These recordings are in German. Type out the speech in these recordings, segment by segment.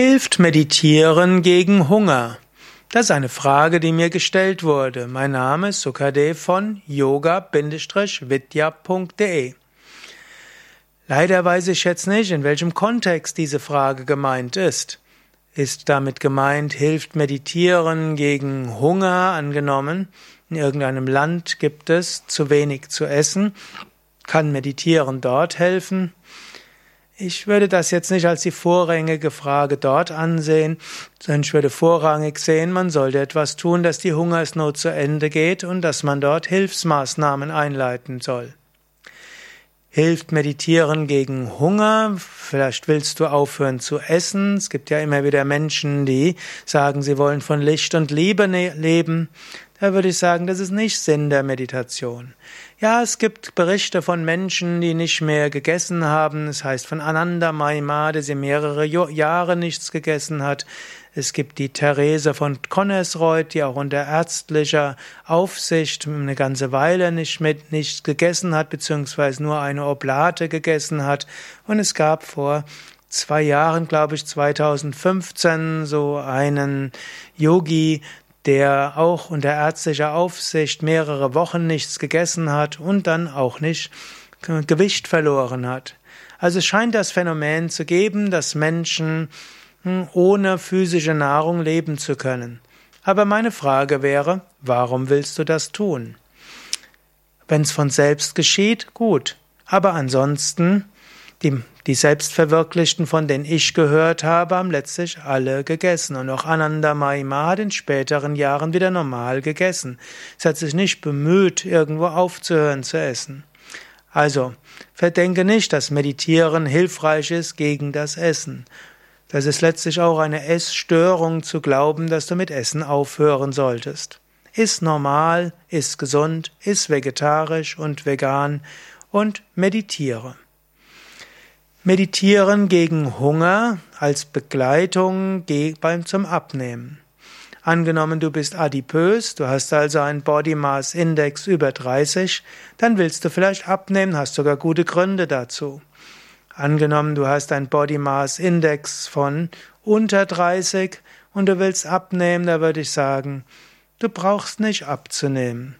Hilft Meditieren gegen Hunger? Das ist eine Frage, die mir gestellt wurde. Mein Name ist Sukadev von yoga-vidya.de. Leider weiß ich jetzt nicht, in welchem Kontext diese Frage gemeint ist. Ist damit gemeint, hilft Meditieren gegen Hunger angenommen? In irgendeinem Land gibt es zu wenig zu essen. Kann Meditieren dort helfen? Ich würde das jetzt nicht als die vorrangige Frage dort ansehen, sondern ich würde vorrangig sehen, man sollte etwas tun, dass die Hungersnot zu Ende geht und dass man dort Hilfsmaßnahmen einleiten soll. Hilft Meditieren gegen Hunger? Vielleicht willst du aufhören zu essen. Es gibt ja immer wieder Menschen, die sagen, sie wollen von Licht und Liebe ne-, leben. Da würde ich sagen, das ist nicht Sinn der Meditation. Ja, es gibt Berichte von Menschen, die nicht mehr gegessen haben. Es heißt von Ananda Maima, der sie mehrere Jahre nichts gegessen hat. Es gibt die Therese von Connersreuth, die auch unter ärztlicher Aufsicht eine ganze Weile nicht mit nichts gegessen hat, beziehungsweise nur eine Oblate gegessen hat. Und es gab vor zwei Jahren, glaube ich, 2015, so einen Yogi, der auch unter ärztlicher Aufsicht mehrere Wochen nichts gegessen hat und dann auch nicht Gewicht verloren hat. Also es scheint das Phänomen zu geben, dass Menschen hm, ohne physische Nahrung leben zu können. Aber meine Frage wäre, warum willst du das tun? Wenn es von selbst geschieht, gut. Aber ansonsten die, die Selbstverwirklichten, von denen ich gehört habe, haben letztlich alle gegessen. Und auch Ananda Mahima hat in späteren Jahren wieder normal gegessen. Es hat sich nicht bemüht, irgendwo aufzuhören zu essen. Also, verdenke nicht, dass Meditieren hilfreich ist gegen das Essen. Das ist letztlich auch eine Essstörung zu glauben, dass du mit Essen aufhören solltest. Iss normal, iss gesund, iss vegetarisch und vegan und meditiere. Meditieren gegen Hunger als Begleitung beim zum Abnehmen. Angenommen, du bist adipös, du hast also einen Body Mass Index über 30, dann willst du vielleicht abnehmen, hast sogar gute Gründe dazu. Angenommen, du hast einen Body Mass Index von unter 30 und du willst abnehmen, da würde ich sagen, du brauchst nicht abzunehmen.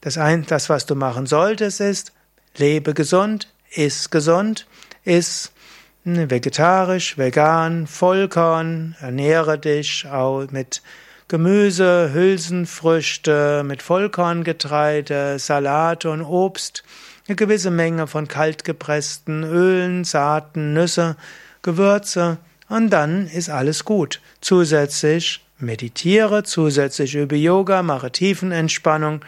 Das, ein, das was du machen solltest, ist, lebe gesund, iss gesund, Iss vegetarisch, vegan, Vollkorn, ernähre dich auch mit Gemüse, Hülsenfrüchte, mit Vollkorngetreide, Salate und Obst, eine gewisse Menge von kaltgepressten Ölen, Saaten, Nüsse, Gewürze und dann ist alles gut. Zusätzlich meditiere, zusätzlich übe Yoga, mache Tiefenentspannung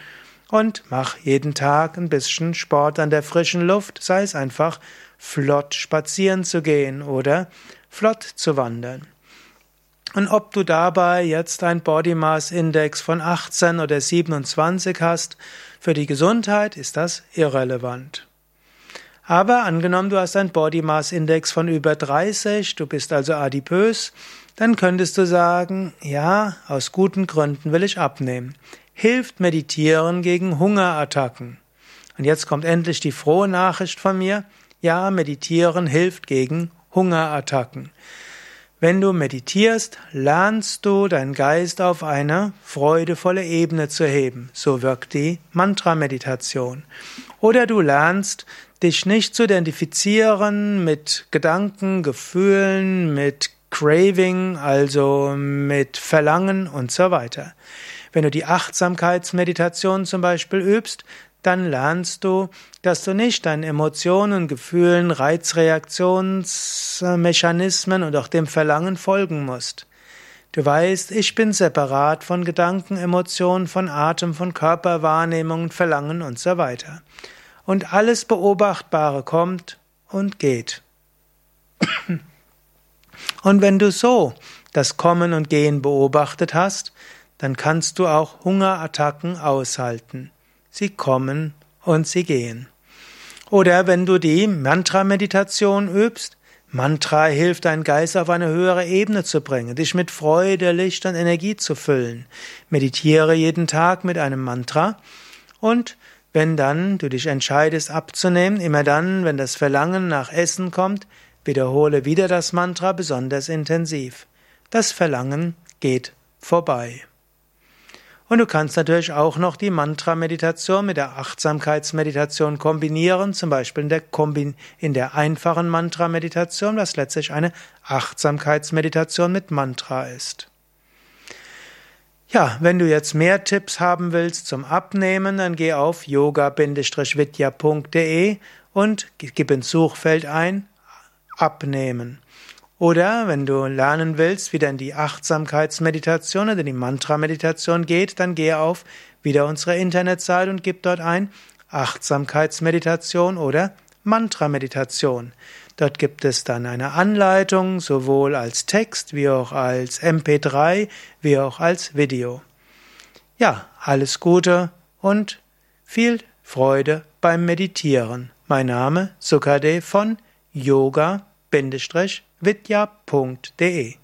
und mach jeden Tag ein bisschen Sport an der frischen Luft, sei es einfach flott spazieren zu gehen oder flott zu wandern. Und ob du dabei jetzt ein Body Mass Index von 18 oder 27 hast, für die Gesundheit ist das irrelevant. Aber angenommen, du hast ein Body Mass Index von über 30, du bist also adipös, dann könntest du sagen, ja, aus guten Gründen will ich abnehmen. Hilft Meditieren gegen Hungerattacken. Und jetzt kommt endlich die frohe Nachricht von mir, ja, meditieren hilft gegen Hungerattacken. Wenn du meditierst, lernst du deinen Geist auf eine freudevolle Ebene zu heben. So wirkt die Mantra-Meditation. Oder du lernst, dich nicht zu identifizieren mit Gedanken, Gefühlen, mit Craving, also mit Verlangen und so weiter. Wenn du die Achtsamkeitsmeditation zum Beispiel übst, dann lernst du, dass du nicht deinen Emotionen, Gefühlen, Reizreaktionsmechanismen und auch dem Verlangen folgen musst. Du weißt, ich bin separat von Gedanken, Emotionen, von Atem, von Körperwahrnehmung, Verlangen und so weiter. Und alles Beobachtbare kommt und geht. Und wenn du so das Kommen und Gehen beobachtet hast, dann kannst du auch Hungerattacken aushalten. Sie kommen und sie gehen. Oder wenn du die Mantra-Meditation übst, Mantra hilft, deinen Geist auf eine höhere Ebene zu bringen, dich mit Freude, Licht und Energie zu füllen. Meditiere jeden Tag mit einem Mantra und wenn dann du dich entscheidest abzunehmen, immer dann, wenn das Verlangen nach Essen kommt, wiederhole wieder das Mantra besonders intensiv. Das Verlangen geht vorbei. Und du kannst natürlich auch noch die Mantra-Meditation mit der Achtsamkeitsmeditation kombinieren, zum Beispiel in der, Kombin in der einfachen Mantra-Meditation, was letztlich eine Achtsamkeitsmeditation mit Mantra ist. Ja, wenn du jetzt mehr Tipps haben willst zum Abnehmen, dann geh auf yoga-vidya.de und gib ins Suchfeld ein Abnehmen. Oder wenn du lernen willst, wie denn die Achtsamkeitsmeditation oder die Mantra-Meditation geht, dann gehe auf wieder unsere Internetseite und gib dort ein Achtsamkeitsmeditation oder Mantra-Meditation. Dort gibt es dann eine Anleitung, sowohl als Text wie auch als MP3 wie auch als Video. Ja, alles Gute und viel Freude beim Meditieren. Mein Name Sukade von Yoga- vidya.de